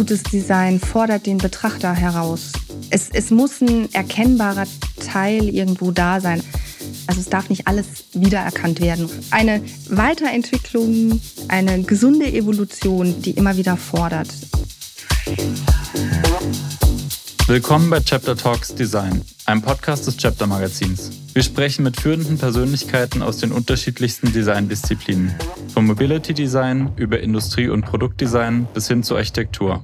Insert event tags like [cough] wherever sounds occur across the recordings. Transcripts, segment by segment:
Gutes Design fordert den Betrachter heraus. Es, es muss ein erkennbarer Teil irgendwo da sein. Also es darf nicht alles wiedererkannt werden. Eine Weiterentwicklung, eine gesunde Evolution, die immer wieder fordert. Willkommen bei Chapter Talks Design, einem Podcast des Chapter Magazins. Wir sprechen mit führenden Persönlichkeiten aus den unterschiedlichsten Designdisziplinen, vom Mobility Design über Industrie- und Produktdesign bis hin zur Architektur.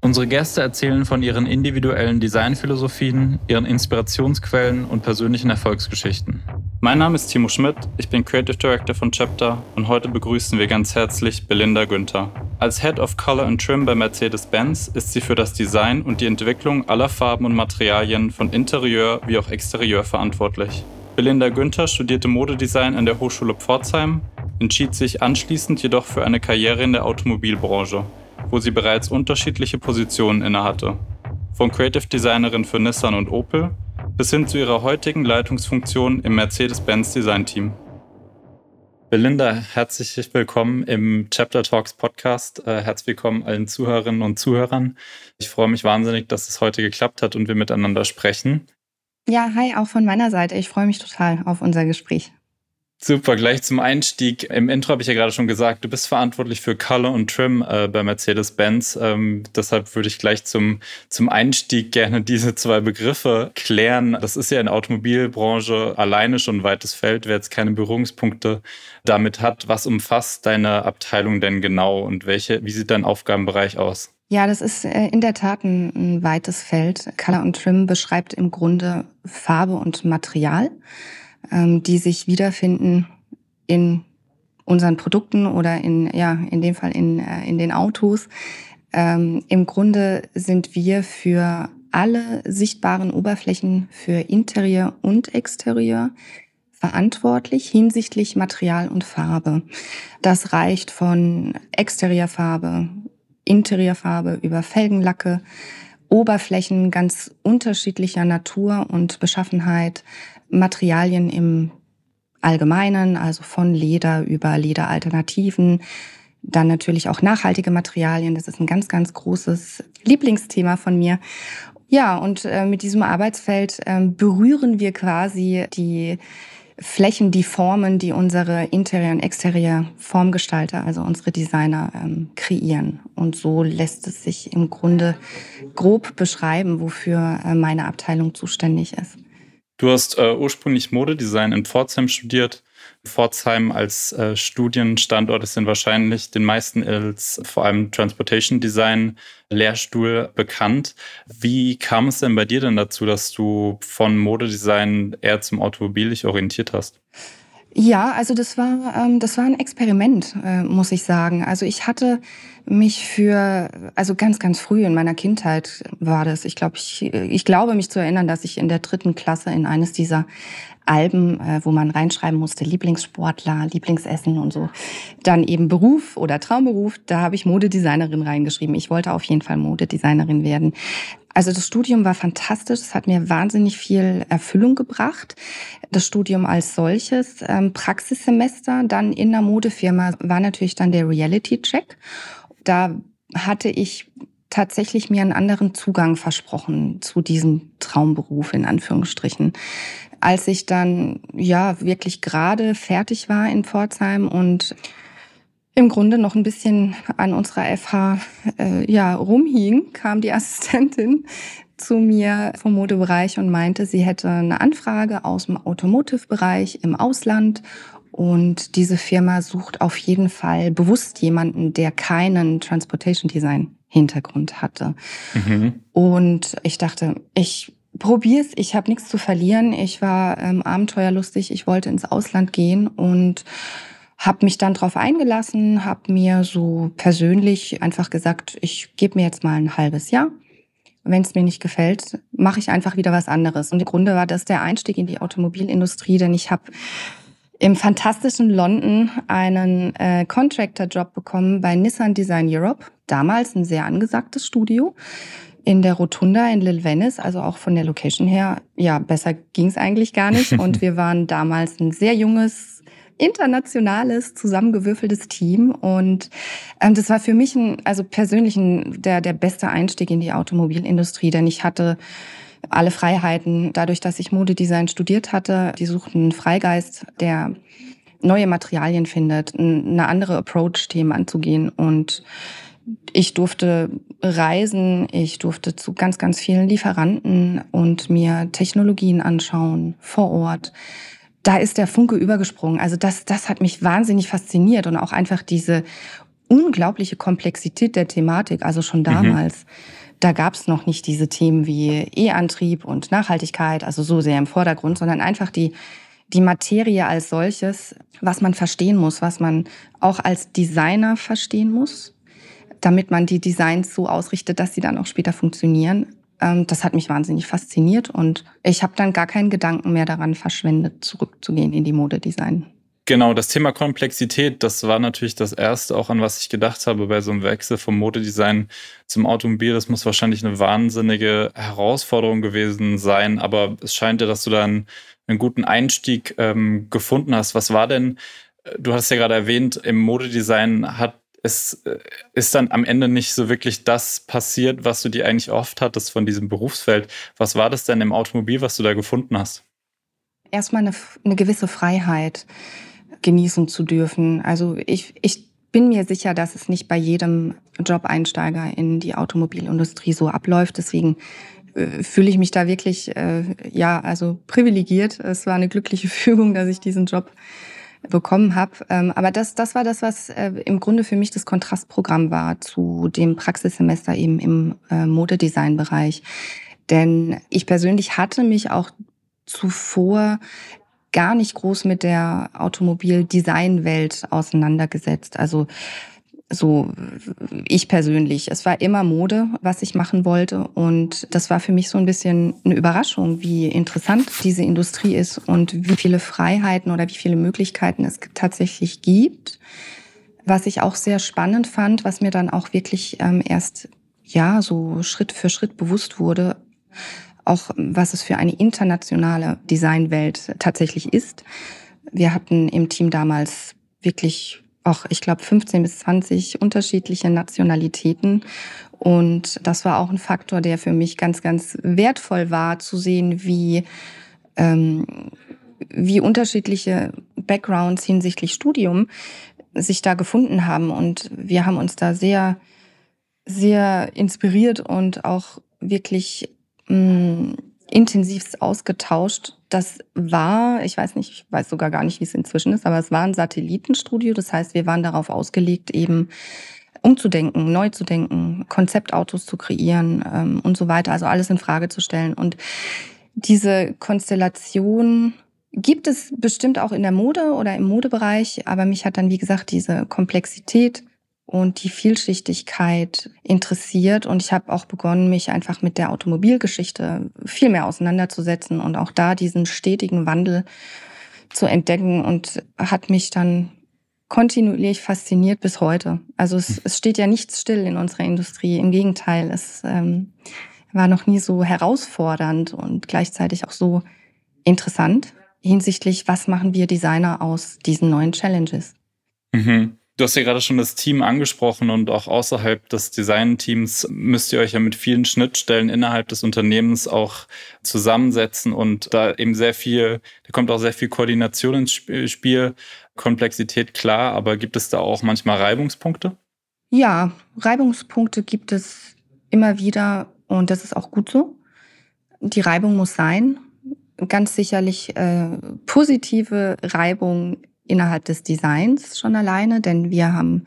Unsere Gäste erzählen von ihren individuellen Designphilosophien, ihren Inspirationsquellen und persönlichen Erfolgsgeschichten. Mein Name ist Timo Schmidt, ich bin Creative Director von Chapter und heute begrüßen wir ganz herzlich Belinda Günther. Als Head of Color and Trim bei Mercedes-Benz ist sie für das Design und die Entwicklung aller Farben und Materialien von Interieur wie auch Exterieur verantwortlich. Belinda Günther studierte Modedesign an der Hochschule Pforzheim, entschied sich anschließend jedoch für eine Karriere in der Automobilbranche, wo sie bereits unterschiedliche Positionen innehatte. Von Creative Designerin für Nissan und Opel bis hin zu ihrer heutigen Leitungsfunktion im Mercedes-Benz Design Team. Belinda, herzlich willkommen im Chapter Talks Podcast. Äh, herzlich willkommen allen Zuhörerinnen und Zuhörern. Ich freue mich wahnsinnig, dass es heute geklappt hat und wir miteinander sprechen. Ja, hi, auch von meiner Seite. Ich freue mich total auf unser Gespräch. Super, gleich zum Einstieg. Im Intro habe ich ja gerade schon gesagt, du bist verantwortlich für Color und Trim äh, bei Mercedes-Benz. Ähm, deshalb würde ich gleich zum, zum Einstieg gerne diese zwei Begriffe klären. Das ist ja in der Automobilbranche alleine schon ein weites Feld, wer jetzt keine Berührungspunkte damit hat. Was umfasst deine Abteilung denn genau und welche, wie sieht dein Aufgabenbereich aus? Ja, das ist äh, in der Tat ein, ein weites Feld. Color und Trim beschreibt im Grunde Farbe und Material ähm, die sich wiederfinden in unseren Produkten oder in, ja, in dem Fall in, äh, in den Autos. Ähm, Im Grunde sind wir für alle sichtbaren Oberflächen für Interieur und Exterieur verantwortlich hinsichtlich Material und Farbe. Das reicht von Exteriorfarbe, Interiorfarbe über Felgenlacke, Oberflächen ganz unterschiedlicher Natur und Beschaffenheit, Materialien im Allgemeinen, also von Leder über Lederalternativen, dann natürlich auch nachhaltige Materialien. Das ist ein ganz, ganz großes Lieblingsthema von mir. Ja, und äh, mit diesem Arbeitsfeld äh, berühren wir quasi die Flächen, die Formen, die unsere Interieur- und Exterieur-Formgestalter, also unsere Designer, ähm, kreieren. Und so lässt es sich im Grunde grob beschreiben, wofür äh, meine Abteilung zuständig ist. Du hast äh, ursprünglich Modedesign in Pforzheim studiert. Pforzheim als äh, Studienstandort ist dann wahrscheinlich den meisten als vor allem Transportation Design Lehrstuhl bekannt. Wie kam es denn bei dir denn dazu, dass du von Modedesign eher zum Automobil dich orientiert hast? Ja, also das war ähm, das war ein Experiment, äh, muss ich sagen. Also ich hatte mich für also ganz ganz früh in meiner Kindheit war das. Ich glaube ich ich glaube mich zu erinnern, dass ich in der dritten Klasse in eines dieser Alben, äh, wo man reinschreiben musste Lieblingssportler, Lieblingsessen und so, dann eben Beruf oder Traumberuf. Da habe ich Modedesignerin reingeschrieben. Ich wollte auf jeden Fall Modedesignerin werden. Also das Studium war fantastisch. Es hat mir wahnsinnig viel Erfüllung gebracht. Das Studium als solches, ähm, Praxissemester, dann in der Modefirma war natürlich dann der Reality-Check. Da hatte ich tatsächlich mir einen anderen Zugang versprochen zu diesem Traumberuf in Anführungsstrichen. Als ich dann ja wirklich gerade fertig war in Pforzheim und im Grunde noch ein bisschen an unserer FH äh, ja rumhing, kam die [laughs] Assistentin zu mir vom Modebereich und meinte, sie hätte eine Anfrage aus dem Automotive-Bereich im Ausland und diese Firma sucht auf jeden Fall bewusst jemanden, der keinen Transportation Design Hintergrund hatte. Mhm. Und ich dachte, ich probier's, ich habe nichts zu verlieren. Ich war ähm, abenteuerlustig, ich wollte ins Ausland gehen und habe mich dann darauf eingelassen, habe mir so persönlich einfach gesagt, ich gebe mir jetzt mal ein halbes Jahr. Wenn es mir nicht gefällt, mache ich einfach wieder was anderes. Und im Grunde war das der Einstieg in die Automobilindustrie, denn ich habe im fantastischen London einen äh, Contractor-Job bekommen bei Nissan Design Europe. Damals ein sehr angesagtes Studio in der Rotunda in Lil Venice, also auch von der Location her. Ja, besser ging es eigentlich gar nicht. [laughs] Und wir waren damals ein sehr junges internationales, zusammengewürfeltes Team. Und ähm, das war für mich ein, also persönlich ein, der, der beste Einstieg in die Automobilindustrie, denn ich hatte alle Freiheiten. Dadurch, dass ich Modedesign studiert hatte, die suchten einen Freigeist, der neue Materialien findet, eine andere Approach, Themen anzugehen. Und ich durfte reisen, ich durfte zu ganz, ganz vielen Lieferanten und mir Technologien anschauen vor Ort. Da ist der Funke übergesprungen. Also das, das hat mich wahnsinnig fasziniert und auch einfach diese unglaubliche Komplexität der Thematik, also schon mhm. damals. Mhm. Da gab es noch nicht diese Themen wie E-Antrieb und Nachhaltigkeit, also so sehr im Vordergrund, sondern einfach die, die Materie als solches, was man verstehen muss, was man auch als Designer verstehen muss, damit man die Designs so ausrichtet, dass sie dann auch später funktionieren. Ähm, das hat mich wahnsinnig fasziniert und ich habe dann gar keinen Gedanken mehr daran verschwendet, zurückzugehen in die Modedesign. Genau, das Thema Komplexität, das war natürlich das erste, auch an was ich gedacht habe bei so einem Wechsel vom Modedesign zum Automobil. Das muss wahrscheinlich eine wahnsinnige Herausforderung gewesen sein, aber es scheint ja, dass du da einen, einen guten Einstieg ähm, gefunden hast. Was war denn, äh, du hast ja gerade erwähnt, im Modedesign hat es äh, ist dann am Ende nicht so wirklich das passiert, was du dir eigentlich oft hattest von diesem Berufsfeld. Was war das denn im Automobil, was du da gefunden hast? Erstmal eine, eine gewisse Freiheit genießen zu dürfen. Also ich, ich bin mir sicher, dass es nicht bei jedem Job-Einsteiger in die Automobilindustrie so abläuft. Deswegen äh, fühle ich mich da wirklich, äh, ja, also privilegiert. Es war eine glückliche [laughs] Fügung, dass ich diesen Job bekommen habe. Ähm, aber das, das war das, was äh, im Grunde für mich das Kontrastprogramm war zu dem Praxissemester eben im äh, Modedesign-Bereich. Denn ich persönlich hatte mich auch zuvor gar nicht groß mit der Automobildesign-Welt auseinandergesetzt. Also so ich persönlich. Es war immer Mode, was ich machen wollte. Und das war für mich so ein bisschen eine Überraschung, wie interessant diese Industrie ist und wie viele Freiheiten oder wie viele Möglichkeiten es tatsächlich gibt. Was ich auch sehr spannend fand, was mir dann auch wirklich ähm, erst ja so Schritt für Schritt bewusst wurde, auch was es für eine internationale Designwelt tatsächlich ist. Wir hatten im Team damals wirklich auch, ich glaube, 15 bis 20 unterschiedliche Nationalitäten. Und das war auch ein Faktor, der für mich ganz, ganz wertvoll war, zu sehen, wie, ähm, wie unterschiedliche Backgrounds hinsichtlich Studium sich da gefunden haben. Und wir haben uns da sehr, sehr inspiriert und auch wirklich mh, mm, intensivst ausgetauscht. Das war, ich weiß nicht, ich weiß sogar gar nicht, wie es inzwischen ist, aber es war ein Satellitenstudio. Das heißt, wir waren darauf ausgelegt, eben umzudenken, neu zu denken, Konzeptautos zu kreieren ähm, und so weiter. Also alles in Frage zu stellen. Und diese Konstellation gibt es bestimmt auch in der Mode oder im Modebereich, aber mich hat dann, wie gesagt, diese Komplexität und die Vielschichtigkeit interessiert. Und ich habe auch begonnen, mich einfach mit der Automobilgeschichte viel mehr auseinanderzusetzen und auch da diesen stetigen Wandel zu entdecken und hat mich dann kontinuierlich fasziniert bis heute. Also es, es steht ja nichts still in unserer Industrie. Im Gegenteil, es ähm, war noch nie so herausfordernd und gleichzeitig auch so interessant hinsichtlich, was machen wir Designer aus diesen neuen Challenges. Mhm. Du hast ja gerade schon das Team angesprochen und auch außerhalb des Designteams müsst ihr euch ja mit vielen Schnittstellen innerhalb des Unternehmens auch zusammensetzen und da eben sehr viel, da kommt auch sehr viel Koordination ins Spiel, Komplexität klar, aber gibt es da auch manchmal Reibungspunkte? Ja, Reibungspunkte gibt es immer wieder und das ist auch gut so. Die Reibung muss sein. Ganz sicherlich äh, positive Reibung innerhalb des Designs schon alleine, denn wir haben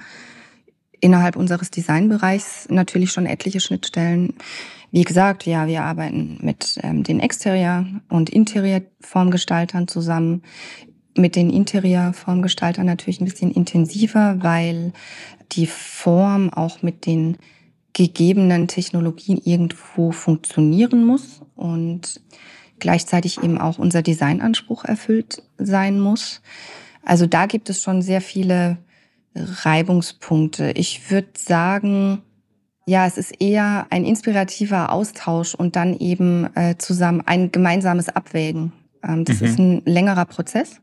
innerhalb unseres Designbereichs natürlich schon etliche Schnittstellen. Wie gesagt, ja, wir arbeiten mit ähm, den Exterior- und Interiorformgestaltern zusammen. Mit den Interiorformgestaltern natürlich ein bisschen intensiver, weil die Form auch mit den gegebenen Technologien irgendwo funktionieren muss und gleichzeitig eben auch unser Designanspruch erfüllt sein muss. Also da gibt es schon sehr viele Reibungspunkte. Ich würde sagen, ja, es ist eher ein inspirativer Austausch und dann eben äh, zusammen ein gemeinsames Abwägen. Ähm, das mhm. ist ein längerer Prozess.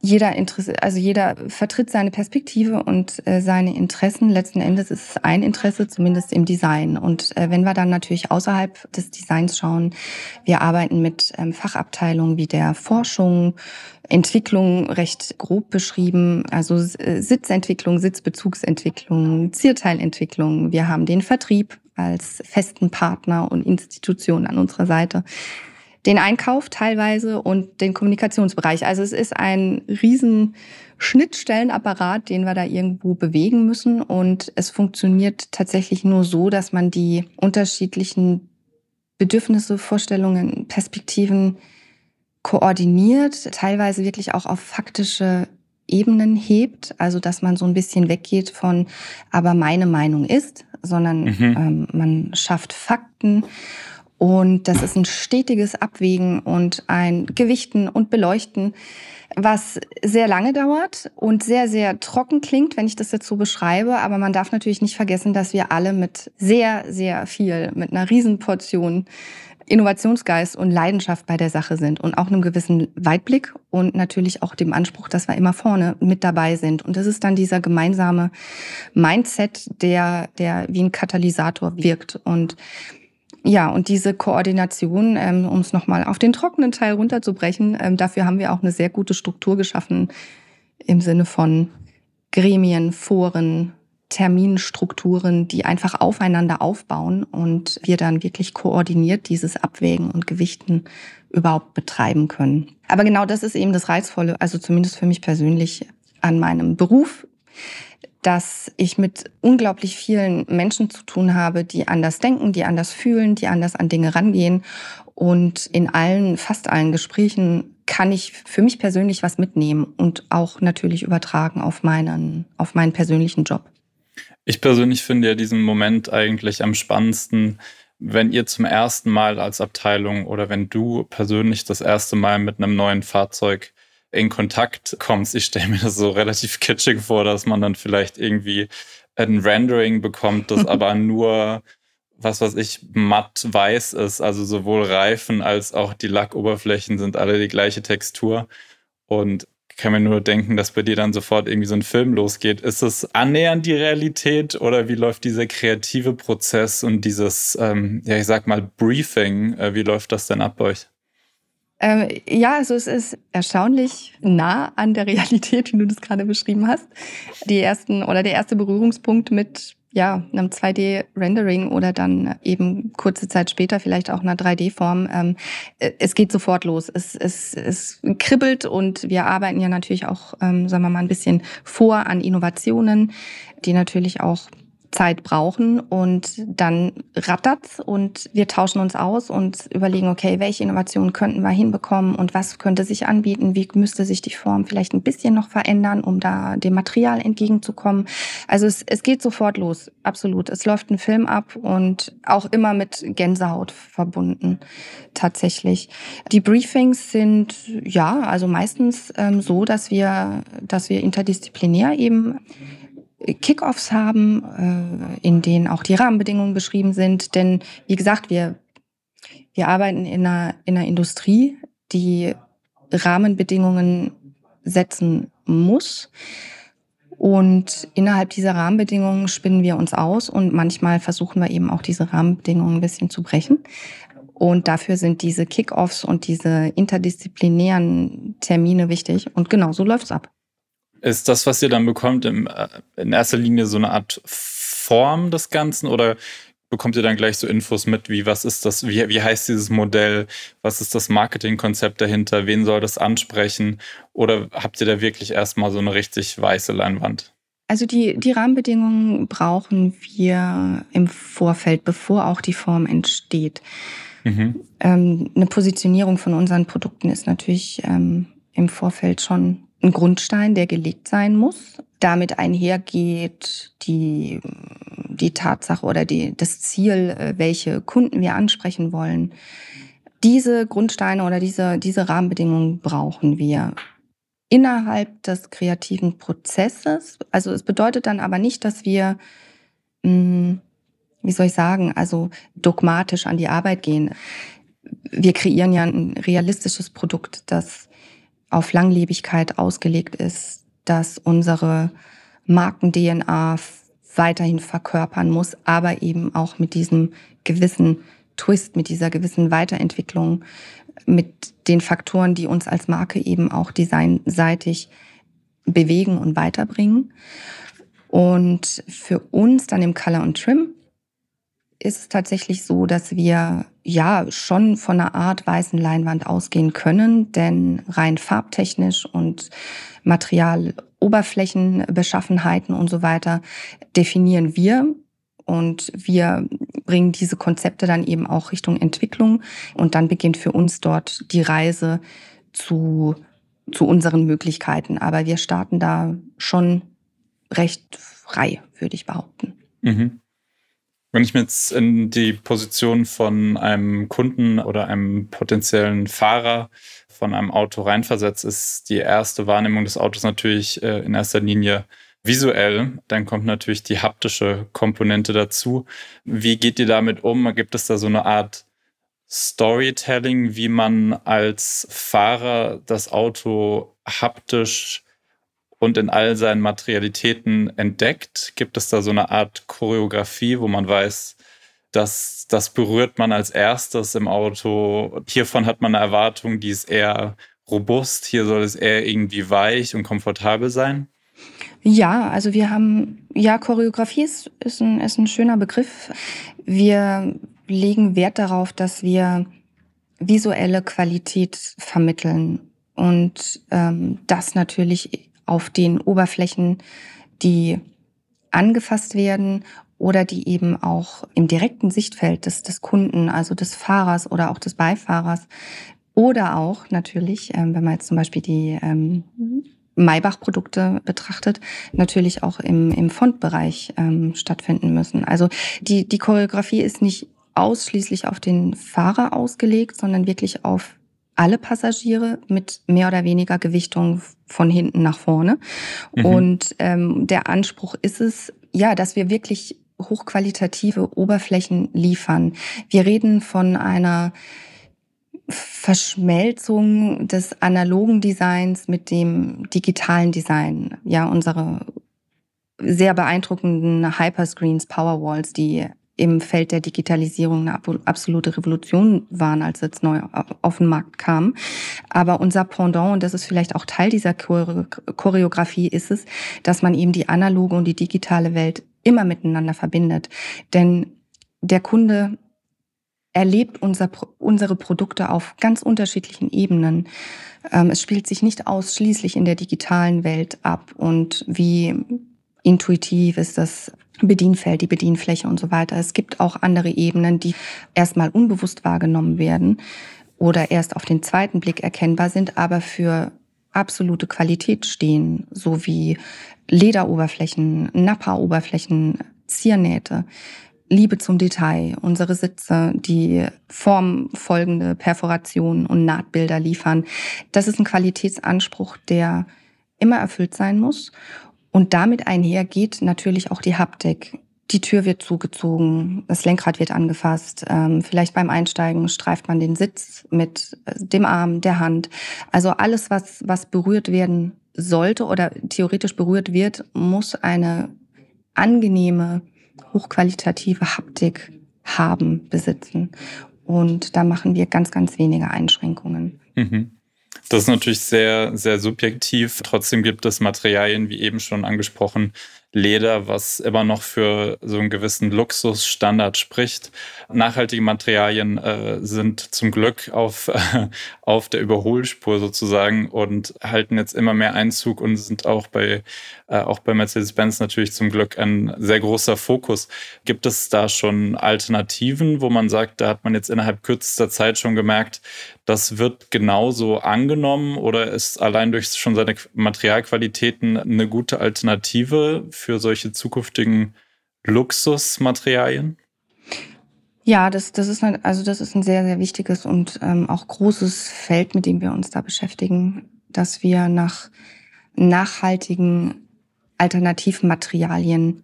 Jeder Interesse, also jeder vertritt seine Perspektive und äh, seine Interessen. Letzten Endes ist es ein Interesse, zumindest im Design. Und äh, wenn wir dann natürlich außerhalb des Designs schauen, wir arbeiten mit ähm, Fachabteilungen wie der Forschung, Entwicklung recht grob beschrieben, also äh, Sitzentwicklung, Sitzbezugsentwicklung, Zierteilentwicklung. Wir haben den Vertrieb als festen Partner und Institution an unserer Seite den Einkauf teilweise und den Kommunikationsbereich. Also es ist ein riesen Schnittstellenapparat, den wir da irgendwo bewegen müssen. Und es funktioniert tatsächlich nur so, dass man die unterschiedlichen Bedürfnisse, Vorstellungen, Perspektiven koordiniert, teilweise wirklich auch auf faktische Ebenen hebt, also dass man so ein bisschen weggeht von, aber meine Meinung ist, sondern mhm. ähm, man schafft Fakten und das ist ein stetiges Abwägen und ein Gewichten und Beleuchten, was sehr lange dauert und sehr, sehr trocken klingt, wenn ich das jetzt so beschreibe. Aber man darf natürlich nicht vergessen, dass wir alle mit sehr, sehr viel, mit einer Riesenportion Innovationsgeist und Leidenschaft bei der Sache sind und auch einem gewissen Weitblick und natürlich auch dem Anspruch, dass wir immer vorne mit dabei sind. Und das ist dann dieser gemeinsame Mindset, der, der wie ein Katalysator wirkt. Und ja, und diese Koordination, ähm, um es nochmal auf den trockenen Teil runterzubrechen, ähm, dafür haben wir auch eine sehr gute Struktur geschaffen im Sinne von Gremien, Foren, Terminstrukturen, die einfach aufeinander aufbauen und wir dann wirklich koordiniert dieses Abwägen und Gewichten überhaupt betreiben können. Aber genau das ist eben das Reizvolle, also zumindest für mich persönlich an meinem Beruf dass ich mit unglaublich vielen Menschen zu tun habe, die anders denken, die anders fühlen, die anders an Dinge rangehen. Und in allen, fast allen Gesprächen kann ich für mich persönlich was mitnehmen und auch natürlich übertragen auf meinen, auf meinen persönlichen Job. Ich persönlich finde ja diesen Moment eigentlich am spannendsten, wenn ihr zum ersten Mal als Abteilung oder wenn du persönlich das erste Mal mit einem neuen Fahrzeug in Kontakt kommst. Ich stelle mir das so relativ kitschig vor, dass man dann vielleicht irgendwie ein Rendering bekommt, das [laughs] aber nur, was weiß ich, matt weiß ist. Also sowohl Reifen als auch die Lackoberflächen sind alle die gleiche Textur. Und kann mir nur denken, dass bei dir dann sofort irgendwie so ein Film losgeht. Ist es annähernd die Realität oder wie läuft dieser kreative Prozess und dieses, ähm, ja, ich sag mal, Briefing, äh, wie läuft das denn ab bei euch? Ähm, ja, also es ist erstaunlich nah an der Realität, wie du das gerade beschrieben hast. Die ersten oder der erste Berührungspunkt mit ja, einem 2D-Rendering oder dann eben kurze Zeit später vielleicht auch einer 3D-Form. Ähm, es geht sofort los. Es, es, es kribbelt und wir arbeiten ja natürlich auch, ähm, sagen wir mal, ein bisschen vor an Innovationen, die natürlich auch Zeit brauchen und dann rattert's und wir tauschen uns aus und überlegen, okay, welche Innovationen könnten wir hinbekommen und was könnte sich anbieten, wie müsste sich die Form vielleicht ein bisschen noch verändern, um da dem Material entgegenzukommen. Also es, es geht sofort los, absolut. Es läuft ein Film ab und auch immer mit Gänsehaut verbunden, tatsächlich. Die Briefings sind ja, also meistens ähm, so, dass wir, dass wir interdisziplinär eben Kickoffs haben, äh, in denen auch die Rahmenbedingungen beschrieben sind. Denn wie gesagt, wir, wir arbeiten in einer, in einer Industrie, die Rahmenbedingungen setzen muss. Und innerhalb dieser Rahmenbedingungen spinnen wir uns aus und manchmal versuchen wir eben auch diese Rahmenbedingungen ein bisschen zu brechen. Und dafür sind diese Kickoffs und diese interdisziplinären Termine wichtig. Und genau so läuft's ab. Ist das, was ihr dann bekommt, im, äh, in erster Linie so eine Art Form des Ganzen oder bekommt ihr dann gleich so Infos mit, wie was ist das, wie, wie heißt dieses Modell, was ist das Marketingkonzept dahinter, wen soll das ansprechen oder habt ihr da wirklich erstmal so eine richtig weiße Leinwand? Also die, die Rahmenbedingungen brauchen wir im Vorfeld, bevor auch die Form entsteht. Mhm. Ähm, eine Positionierung von unseren Produkten ist natürlich ähm, im Vorfeld schon ein Grundstein, der gelegt sein muss. Damit einhergeht die, die Tatsache oder die, das Ziel, äh, welche Kunden wir ansprechen wollen. Diese Grundsteine oder diese, diese Rahmenbedingungen brauchen wir innerhalb des kreativen Prozesses. Also es bedeutet dann aber nicht, dass wir, hm, wie soll ich sagen, also dogmatisch an die Arbeit gehen. Wir kreieren ja ein realistisches Produkt, das auf Langlebigkeit ausgelegt ist, dass unsere Marken-DNA weiterhin verkörpern muss, aber eben auch mit diesem gewissen Twist, mit dieser gewissen Weiterentwicklung, mit den Faktoren, die uns als Marke eben auch designseitig bewegen und weiterbringen. Und für uns dann im Color und Trim ist es tatsächlich so, dass wir ja schon von einer Art weißen Leinwand ausgehen können, denn rein farbtechnisch und Materialoberflächenbeschaffenheiten und so weiter definieren wir und wir bringen diese Konzepte dann eben auch Richtung Entwicklung und dann beginnt für uns dort die Reise zu, zu unseren Möglichkeiten. Aber wir starten da schon recht frei, würde ich behaupten. Mhm. Wenn ich mir jetzt in die Position von einem Kunden oder einem potenziellen Fahrer von einem Auto reinversetze, ist die erste Wahrnehmung des Autos natürlich äh, in erster Linie visuell. Dann kommt natürlich die haptische Komponente dazu. Wie geht ihr damit um? Gibt es da so eine Art Storytelling, wie man als Fahrer das Auto haptisch und in all seinen Materialitäten entdeckt? Gibt es da so eine Art Choreografie, wo man weiß, dass das berührt man als erstes im Auto? Hiervon hat man eine Erwartung, die ist eher robust, hier soll es eher irgendwie weich und komfortabel sein? Ja, also wir haben, ja, Choreografie ist, ist, ein, ist ein schöner Begriff. Wir legen Wert darauf, dass wir visuelle Qualität vermitteln und ähm, das natürlich auf den Oberflächen, die angefasst werden oder die eben auch im direkten Sichtfeld des, des Kunden, also des Fahrers oder auch des Beifahrers oder auch natürlich, ähm, wenn man jetzt zum Beispiel die ähm, Maybach-Produkte betrachtet, natürlich auch im, im Fontbereich ähm, stattfinden müssen. Also die, die Choreografie ist nicht ausschließlich auf den Fahrer ausgelegt, sondern wirklich auf alle Passagiere mit mehr oder weniger Gewichtung von hinten nach vorne. Mhm. Und ähm, der Anspruch ist es, ja, dass wir wirklich hochqualitative Oberflächen liefern. Wir reden von einer Verschmelzung des analogen Designs mit dem digitalen Design. Ja, unsere sehr beeindruckenden Hyperscreens, Powerwalls, die im Feld der Digitalisierung eine absolute Revolution waren, als es neu auf den Markt kam. Aber unser Pendant, und das ist vielleicht auch Teil dieser Choreografie, ist es, dass man eben die analoge und die digitale Welt immer miteinander verbindet. Denn der Kunde erlebt unser, unsere Produkte auf ganz unterschiedlichen Ebenen. Ähm, es spielt sich nicht ausschließlich in der digitalen Welt ab und wie intuitiv ist das Bedienfeld, die Bedienfläche und so weiter. Es gibt auch andere Ebenen, die erstmal unbewusst wahrgenommen werden oder erst auf den zweiten Blick erkennbar sind, aber für absolute Qualität stehen, so wie Lederoberflächen, Nappa-Oberflächen, Ziernähte. Liebe zum Detail, unsere Sitze, die formfolgende Perforationen und Nahtbilder liefern. Das ist ein Qualitätsanspruch, der immer erfüllt sein muss und damit einher geht natürlich auch die Haptik. Die Tür wird zugezogen, das Lenkrad wird angefasst. Ähm, vielleicht beim Einsteigen streift man den Sitz mit äh, dem Arm, der Hand. Also alles, was, was berührt werden sollte oder theoretisch berührt wird, muss eine angenehme, hochqualitative Haptik haben, besitzen. Und da machen wir ganz, ganz wenige Einschränkungen. Mhm. Das ist natürlich sehr, sehr subjektiv. Trotzdem gibt es Materialien, wie eben schon angesprochen, Leder, was immer noch für so einen gewissen Luxusstandard spricht. Nachhaltige Materialien äh, sind zum Glück auf, äh, [laughs] auf der Überholspur sozusagen und halten jetzt immer mehr Einzug und sind auch bei, äh, auch bei Mercedes-Benz natürlich zum Glück ein sehr großer Fokus. Gibt es da schon Alternativen, wo man sagt, da hat man jetzt innerhalb kürzester Zeit schon gemerkt, das wird genauso angenommen oder ist allein durch schon seine Materialqualitäten eine gute Alternative für solche zukünftigen Luxusmaterialien? Ja, das, das ist ein, also das ist ein sehr, sehr wichtiges und ähm, auch großes Feld, mit dem wir uns da beschäftigen, dass wir nach nachhaltigen Alternativmaterialien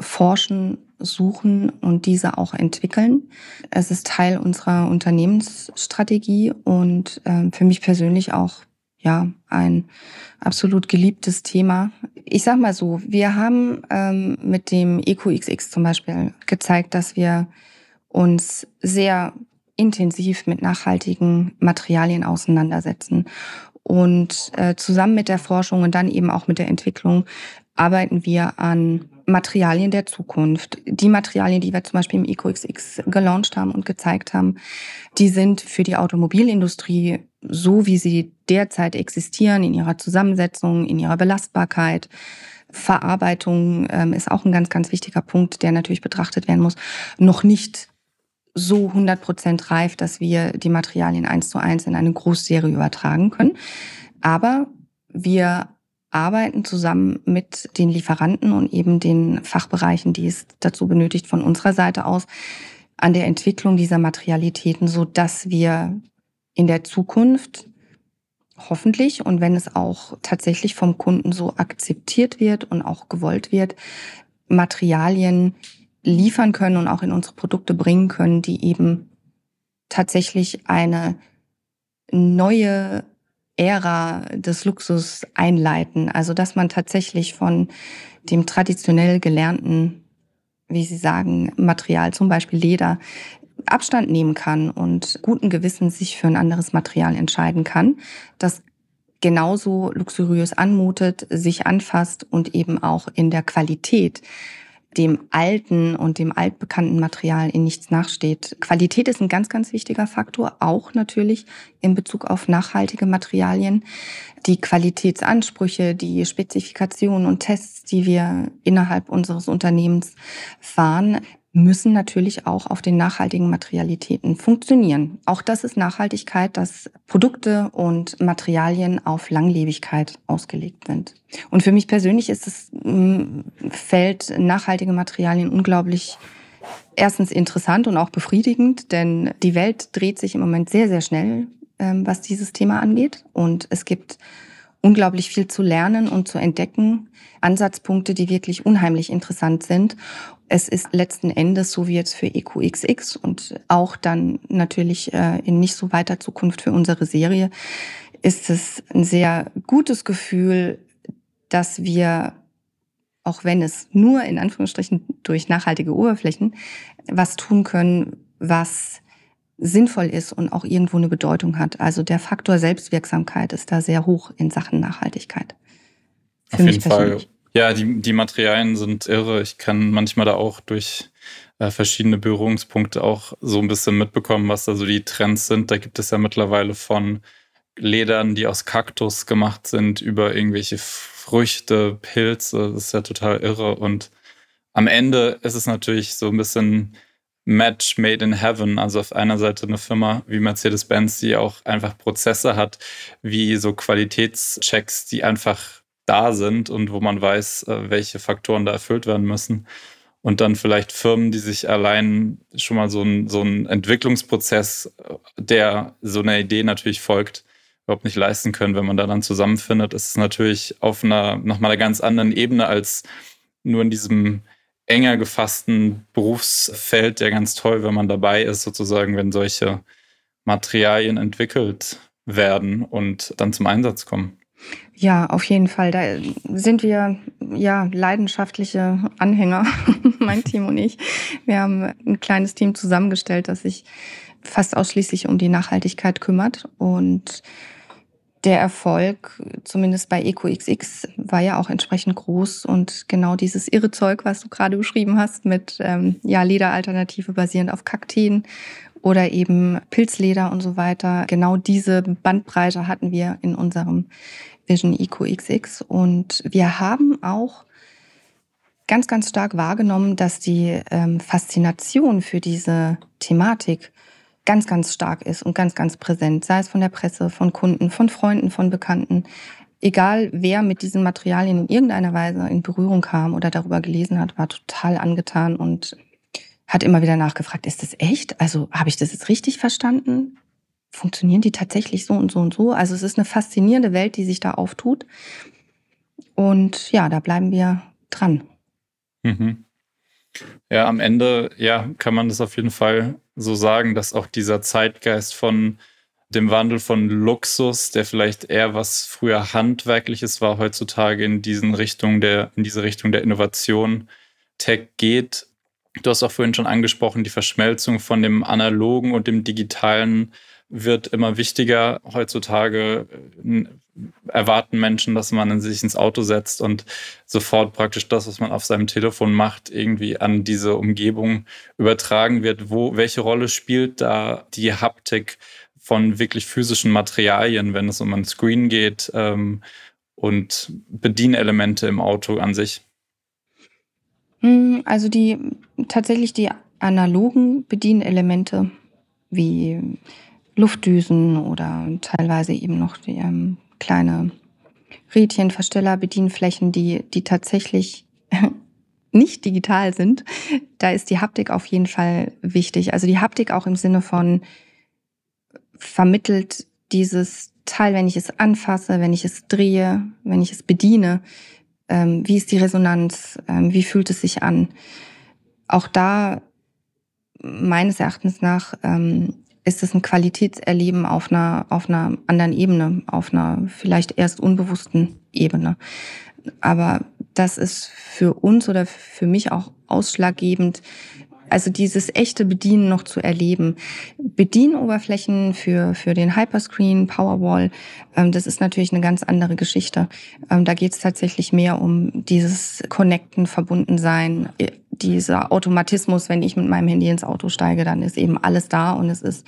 forschen, suchen und diese auch entwickeln. Es ist Teil unserer Unternehmensstrategie und äh, für mich persönlich auch ja ein absolut geliebtes Thema. Ich sag mal so, wir haben ähm, mit dem EcoXX zum Beispiel gezeigt, dass wir uns sehr intensiv mit nachhaltigen Materialien auseinandersetzen. Und äh, zusammen mit der Forschung und dann eben auch mit der Entwicklung arbeiten wir an Materialien der Zukunft. Die Materialien, die wir zum Beispiel im EcoXX gelauncht haben und gezeigt haben, die sind für die Automobilindustrie so, wie sie derzeit existieren, in ihrer Zusammensetzung, in ihrer Belastbarkeit, Verarbeitung ähm, ist auch ein ganz, ganz wichtiger Punkt, der natürlich betrachtet werden muss, noch nicht so 100 Prozent reif, dass wir die Materialien eins zu eins in eine Großserie übertragen können. Aber wir arbeiten zusammen mit den Lieferanten und eben den Fachbereichen, die es dazu benötigt, von unserer Seite aus an der Entwicklung dieser Materialitäten, so dass wir in der Zukunft hoffentlich und wenn es auch tatsächlich vom Kunden so akzeptiert wird und auch gewollt wird, Materialien liefern können und auch in unsere Produkte bringen können, die eben tatsächlich eine neue Ära des Luxus einleiten. Also dass man tatsächlich von dem traditionell gelernten, wie Sie sagen, Material, zum Beispiel Leder, Abstand nehmen kann und guten Gewissens sich für ein anderes Material entscheiden kann, das genauso luxuriös anmutet, sich anfasst und eben auch in der Qualität dem alten und dem altbekannten Material in nichts nachsteht. Qualität ist ein ganz, ganz wichtiger Faktor, auch natürlich in Bezug auf nachhaltige Materialien. Die Qualitätsansprüche, die Spezifikationen und Tests, die wir innerhalb unseres Unternehmens fahren, müssen natürlich auch auf den nachhaltigen Materialitäten funktionieren. Auch das ist Nachhaltigkeit, dass Produkte und Materialien auf Langlebigkeit ausgelegt sind. Und für mich persönlich ist das Feld nachhaltige Materialien unglaublich erstens interessant und auch befriedigend, denn die Welt dreht sich im Moment sehr, sehr schnell, ähm, was dieses Thema angeht. Und es gibt unglaublich viel zu lernen und zu entdecken. Ansatzpunkte, die wirklich unheimlich interessant sind. Es ist letzten Endes, so wie jetzt für EQXX und auch dann natürlich äh, in nicht so weiter Zukunft für unsere Serie, ist es ein sehr gutes Gefühl, dass wir, auch wenn es nur in Anführungsstrichen durch nachhaltige Oberflächen, was tun können, was sinnvoll ist und auch irgendwo eine Bedeutung hat. Also der Faktor Selbstwirksamkeit ist da sehr hoch in Sachen Nachhaltigkeit. Auf jeden Fall. Ja, die, die Materialien sind irre. Ich kann manchmal da auch durch äh, verschiedene Berührungspunkte auch so ein bisschen mitbekommen, was da so die Trends sind. Da gibt es ja mittlerweile von Ledern, die aus Kaktus gemacht sind, über irgendwelche Früchte, Pilze. Das ist ja total irre. Und am Ende ist es natürlich so ein bisschen Match made in heaven. Also auf einer Seite eine Firma wie Mercedes-Benz, die auch einfach Prozesse hat, wie so Qualitätschecks, die einfach da sind und wo man weiß, äh, welche Faktoren da erfüllt werden müssen. Und dann vielleicht Firmen, die sich allein schon mal so ein, so Entwicklungsprozess, der so einer Idee natürlich folgt, überhaupt nicht leisten können. Wenn man da dann zusammenfindet, ist es natürlich auf einer nochmal einer ganz anderen Ebene als nur in diesem enger gefassten Berufsfeld ja ganz toll, wenn man dabei ist, sozusagen, wenn solche Materialien entwickelt werden und dann zum Einsatz kommen. Ja, auf jeden Fall. Da sind wir ja leidenschaftliche Anhänger, [laughs] mein Team und ich. Wir haben ein kleines Team zusammengestellt, das sich fast ausschließlich um die Nachhaltigkeit kümmert und der Erfolg, zumindest bei EcoXX, war ja auch entsprechend groß und genau dieses irre Zeug, was du gerade beschrieben hast, mit ähm, ja, Lederalternative basierend auf Kakteen oder eben Pilzleder und so weiter. Genau diese Bandbreite hatten wir in unserem Vision EcoXX und wir haben auch ganz, ganz stark wahrgenommen, dass die ähm, Faszination für diese Thematik ganz, ganz stark ist und ganz, ganz präsent, sei es von der Presse, von Kunden, von Freunden, von Bekannten. Egal, wer mit diesen Materialien in irgendeiner Weise in Berührung kam oder darüber gelesen hat, war total angetan und hat immer wieder nachgefragt, ist das echt? Also habe ich das jetzt richtig verstanden? Funktionieren die tatsächlich so und so und so? Also es ist eine faszinierende Welt, die sich da auftut. Und ja, da bleiben wir dran. Mhm. Ja, am Ende, ja, kann man das auf jeden Fall so sagen, dass auch dieser Zeitgeist von dem Wandel von Luxus, der vielleicht eher was früher handwerkliches war, heutzutage in diesen Richtung der, in diese Richtung der Innovation Tech geht. Du hast auch vorhin schon angesprochen, die Verschmelzung von dem analogen und dem digitalen wird immer wichtiger. Heutzutage äh, erwarten Menschen, dass man sich ins Auto setzt und sofort praktisch das, was man auf seinem Telefon macht, irgendwie an diese Umgebung übertragen wird. Wo, welche Rolle spielt da die Haptik von wirklich physischen Materialien, wenn es um ein Screen geht ähm, und Bedienelemente im Auto an sich? Hm, also die tatsächlich die analogen Bedienelemente wie Luftdüsen oder teilweise eben noch die ähm, kleine Rädchen, Versteller, Bedienflächen, die, die tatsächlich [laughs] nicht digital sind, da ist die Haptik auf jeden Fall wichtig. Also die Haptik auch im Sinne von vermittelt dieses Teil, wenn ich es anfasse, wenn ich es drehe, wenn ich es bediene, ähm, wie ist die Resonanz, ähm, wie fühlt es sich an. Auch da meines Erachtens nach ähm, ist es ein Qualitätserleben auf einer, auf einer anderen Ebene, auf einer vielleicht erst unbewussten Ebene. Aber das ist für uns oder für mich auch ausschlaggebend, also dieses echte Bedienen noch zu erleben. Bedienoberflächen für, für den Hyperscreen, Powerwall, ähm, das ist natürlich eine ganz andere Geschichte. Ähm, da geht es tatsächlich mehr um dieses Connecten, Verbundensein, dieser Automatismus, wenn ich mit meinem Handy ins Auto steige, dann ist eben alles da und es ist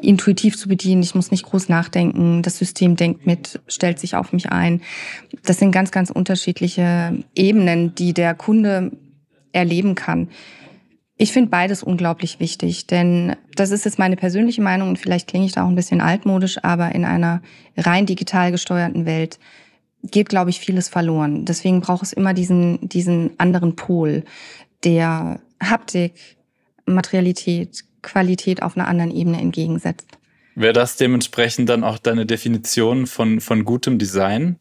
intuitiv zu bedienen. Ich muss nicht groß nachdenken. Das System denkt mit, stellt sich auf mich ein. Das sind ganz, ganz unterschiedliche Ebenen, die der Kunde erleben kann. Ich finde beides unglaublich wichtig, denn das ist jetzt meine persönliche Meinung und vielleicht klinge ich da auch ein bisschen altmodisch, aber in einer rein digital gesteuerten Welt geht, glaube ich, vieles verloren. Deswegen braucht es immer diesen, diesen anderen Pol der Haptik, Materialität, Qualität auf einer anderen Ebene entgegensetzt. Wäre das dementsprechend dann auch deine Definition von, von gutem Design?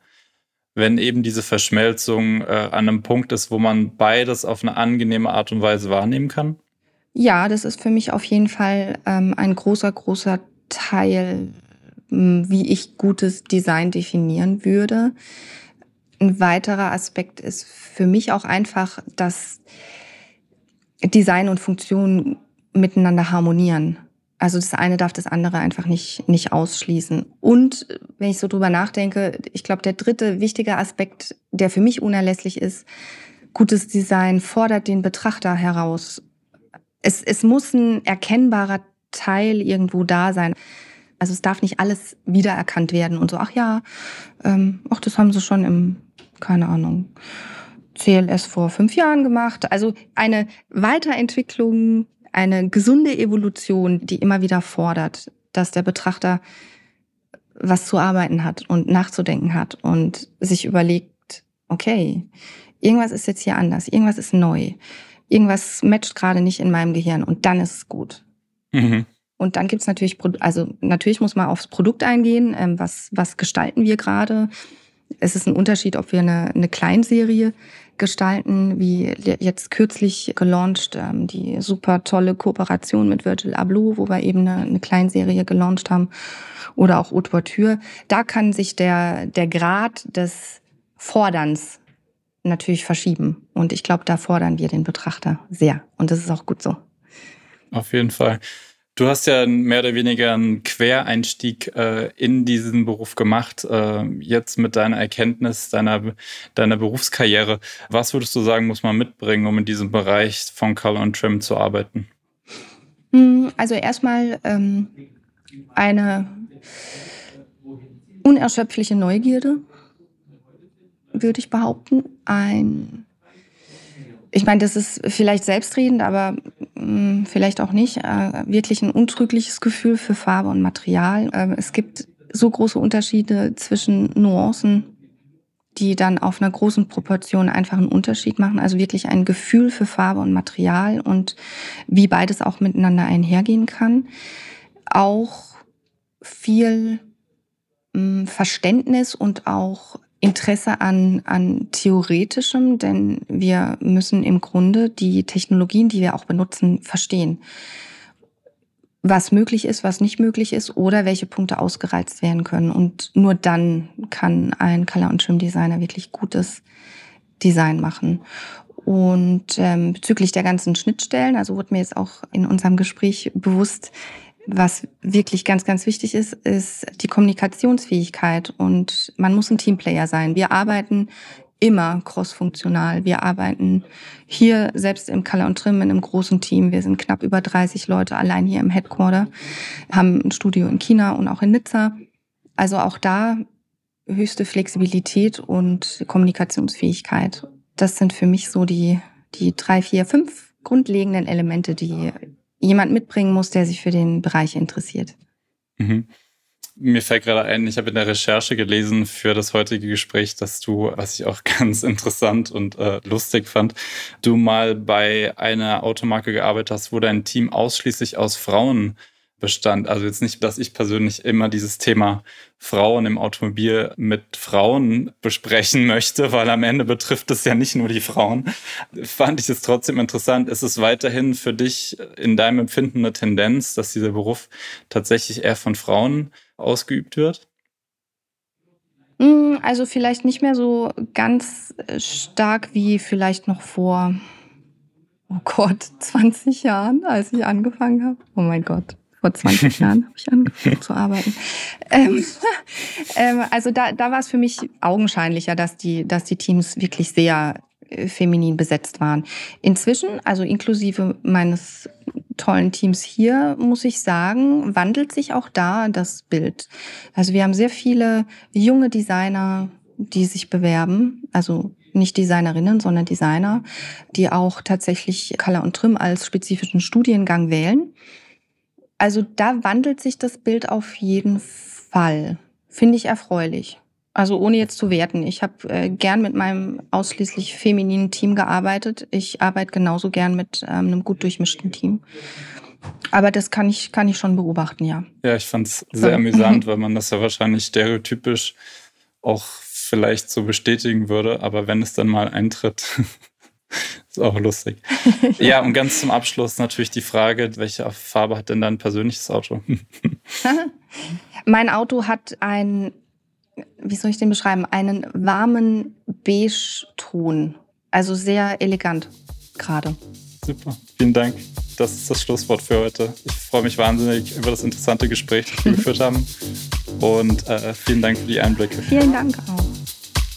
Wenn eben diese Verschmelzung äh, an einem Punkt ist, wo man beides auf eine angenehme Art und Weise wahrnehmen kann? Ja, das ist für mich auf jeden Fall ähm, ein großer, großer Teil, ähm, wie ich gutes Design definieren würde. Ein weiterer Aspekt ist für mich auch einfach, dass Design und Funktion miteinander harmonieren. Also das eine darf das andere einfach nicht, nicht ausschließen. Und wenn ich so drüber nachdenke, ich glaube, der dritte wichtige Aspekt, der für mich unerlässlich ist, gutes Design fordert den Betrachter heraus. Es, es muss ein erkennbarer Teil irgendwo da sein. Also es darf nicht alles wiedererkannt werden und so, ach ja, ähm, ach, das haben sie schon im, keine Ahnung, CLS vor fünf Jahren gemacht. Also eine Weiterentwicklung eine gesunde Evolution, die immer wieder fordert, dass der Betrachter was zu arbeiten hat und nachzudenken hat und sich überlegt, okay, irgendwas ist jetzt hier anders, irgendwas ist neu, irgendwas matcht gerade nicht in meinem Gehirn und dann ist es gut. Mhm. Und dann gibt's natürlich, also natürlich muss man aufs Produkt eingehen, ähm, was, was gestalten wir gerade. Es ist ein Unterschied, ob wir eine, eine Kleinserie gestalten, wie jetzt kürzlich gelauncht, ähm, die super tolle Kooperation mit Virgil Abloh, wo wir eben eine, eine Kleinserie gelauncht haben, oder auch Haute Voiture. Da kann sich der, der Grad des Forderns natürlich verschieben. Und ich glaube, da fordern wir den Betrachter sehr. Und das ist auch gut so. Auf jeden Fall. Du hast ja mehr oder weniger einen Quereinstieg äh, in diesen Beruf gemacht, äh, jetzt mit deiner Erkenntnis deiner, deiner Berufskarriere. Was würdest du sagen, muss man mitbringen, um in diesem Bereich von Color und Trim zu arbeiten? Hm, also erstmal ähm, eine unerschöpfliche Neugierde, würde ich behaupten. Ein ich meine, das ist vielleicht selbstredend, aber mh, hm, vielleicht auch nicht. Äh, wirklich ein untrügliches Gefühl für Farbe und Material. Äh, es gibt so große Unterschiede zwischen Nuancen, die dann auf einer großen Proportion einfach einen Unterschied machen. Also wirklich ein Gefühl für Farbe und Material und wie beides auch miteinander einhergehen kann. Auch viel mh, hm, Verständnis und auch Interesse an, an theoretischem, denn wir müssen im Grunde die Technologien, die wir auch benutzen, verstehen. was möglich ist, was nicht möglich ist oder welche Punkte ausgereizt werden können. Und nur dann kann ein Color- und Trim-Designer wirklich gutes Design machen. Und ähm, bezüglich der ganzen Schnittstellen, also wurde mir jetzt auch in unserem Gespräch bewusst, was wirklich ganz, ganz wichtig ist, ist die Kommunikationsfähigkeit. Und man muss ein Teamplayer sein. Wir arbeiten immer crossfunktional. Wir arbeiten hier selbst im Color und Trim in einem großen Team. Wir sind knapp über 30 Leute allein hier im Headquarter, haben ein Studio in China und auch in Nizza. Also auch da höchste Flexibilität und Kommunikationsfähigkeit. Das sind für mich so die, die drei, vier, fünf grundlegenden Elemente, die jemand mitbringen muss, der sich für den Bereich interessiert. Mhm. Mir fällt gerade ein, ich habe in der Recherche gelesen für das heutige Gespräch, dass du, was ich auch [laughs] ganz interessant und äh, lustig fand, du mal bei einer Automarke gearbeitet hast, wo dein Team ausschließlich aus Frauen bestand. Also jetzt nicht, dass ich persönlich immer dieses Thema Frauen im Automobil mit Frauen besprechen möchte, weil am Ende betrifft es ja nicht nur die Frauen. Fand ich es trotzdem interessant. Ist es weiterhin für dich in deinem Empfinden eine Tendenz, dass dieser Beruf tatsächlich eher von Frauen ausgeübt wird? Hm, also vielleicht nicht mehr so ganz stark wie vielleicht noch vor, oh Gott, [laughs] 20 Jahren, als ich angefangen habe. Oh mein Gott vor 20 [laughs] Jahren habe ich angefangen zu arbeiten. Ähm, [laughs] ähm, also da, da war es für mich augenscheinlicher, dass die, dass die Teams wirklich sehr äh, feminin besetzt waren. Inzwischen, also inklusive meines tollen Teams hier, muss ich sagen, wandelt sich auch da das Bild. Also wir haben sehr viele junge Designer, die sich bewerben, also nicht Designerinnen, sondern Designer, die auch tatsächlich Color und Trim als spezifischen Studiengang wählen. Also da wandelt sich das Bild auf jeden Fall. Finde ich erfreulich. Also ohne jetzt zu werten. Ich habe äh, gern mit meinem ausschließlich femininen Team gearbeitet. Ich arbeite genauso gern mit ähm, einem gut durchmischten Team. Aber das kann ich, kann ich schon beobachten, ja. Ja, ich fand es sehr amüsant, [laughs] weil man das ja wahrscheinlich stereotypisch auch vielleicht so bestätigen würde. Aber wenn es dann mal eintritt, [laughs] [laughs] ist auch lustig. [laughs] ja, und ganz zum Abschluss natürlich die Frage, welche Farbe hat denn dein persönliches Auto? [laughs] mein Auto hat ein, wie soll ich den beschreiben, einen warmen Beige-Ton. Also sehr elegant gerade. Super, vielen Dank. Das ist das Schlusswort für heute. Ich freue mich wahnsinnig über das interessante Gespräch, das wir geführt haben. Und äh, vielen Dank für die Einblicke. Vielen Dank auch.